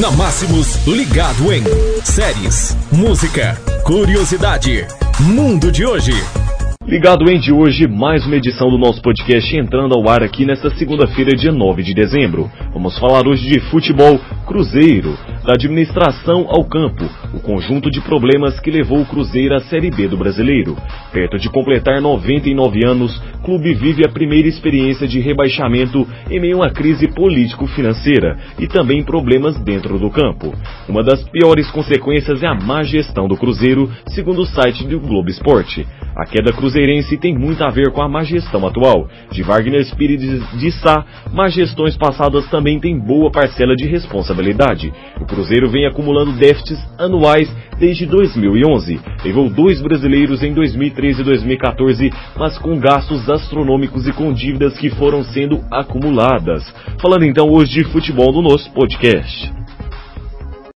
Na Máximos, ligado em séries, música, curiosidade, mundo de hoje. Ligado em de hoje, mais uma edição do nosso podcast entrando ao ar aqui nesta segunda-feira, dia 9 de dezembro. Vamos falar hoje de futebol, Cruzeiro, da administração ao campo, o conjunto de problemas que levou o Cruzeiro à Série B do Brasileiro. Perto de completar 99 anos, o clube vive a primeira experiência de rebaixamento em meio a crise político-financeira e também problemas dentro do campo. Uma das piores consequências é a má gestão do Cruzeiro, segundo o site do Globo Esporte. A queda cruzeirense tem muito a ver com a má gestão atual. De Wagner Pires de Sá, má gestões passadas também têm boa parcela de responsabilidade. O Cruzeiro vem acumulando déficits anuais desde 2011. Levou dois brasileiros em 2013 e 2014, mas com gastos astronômicos e com dívidas que foram sendo acumuladas. Falando então hoje de futebol no nosso podcast.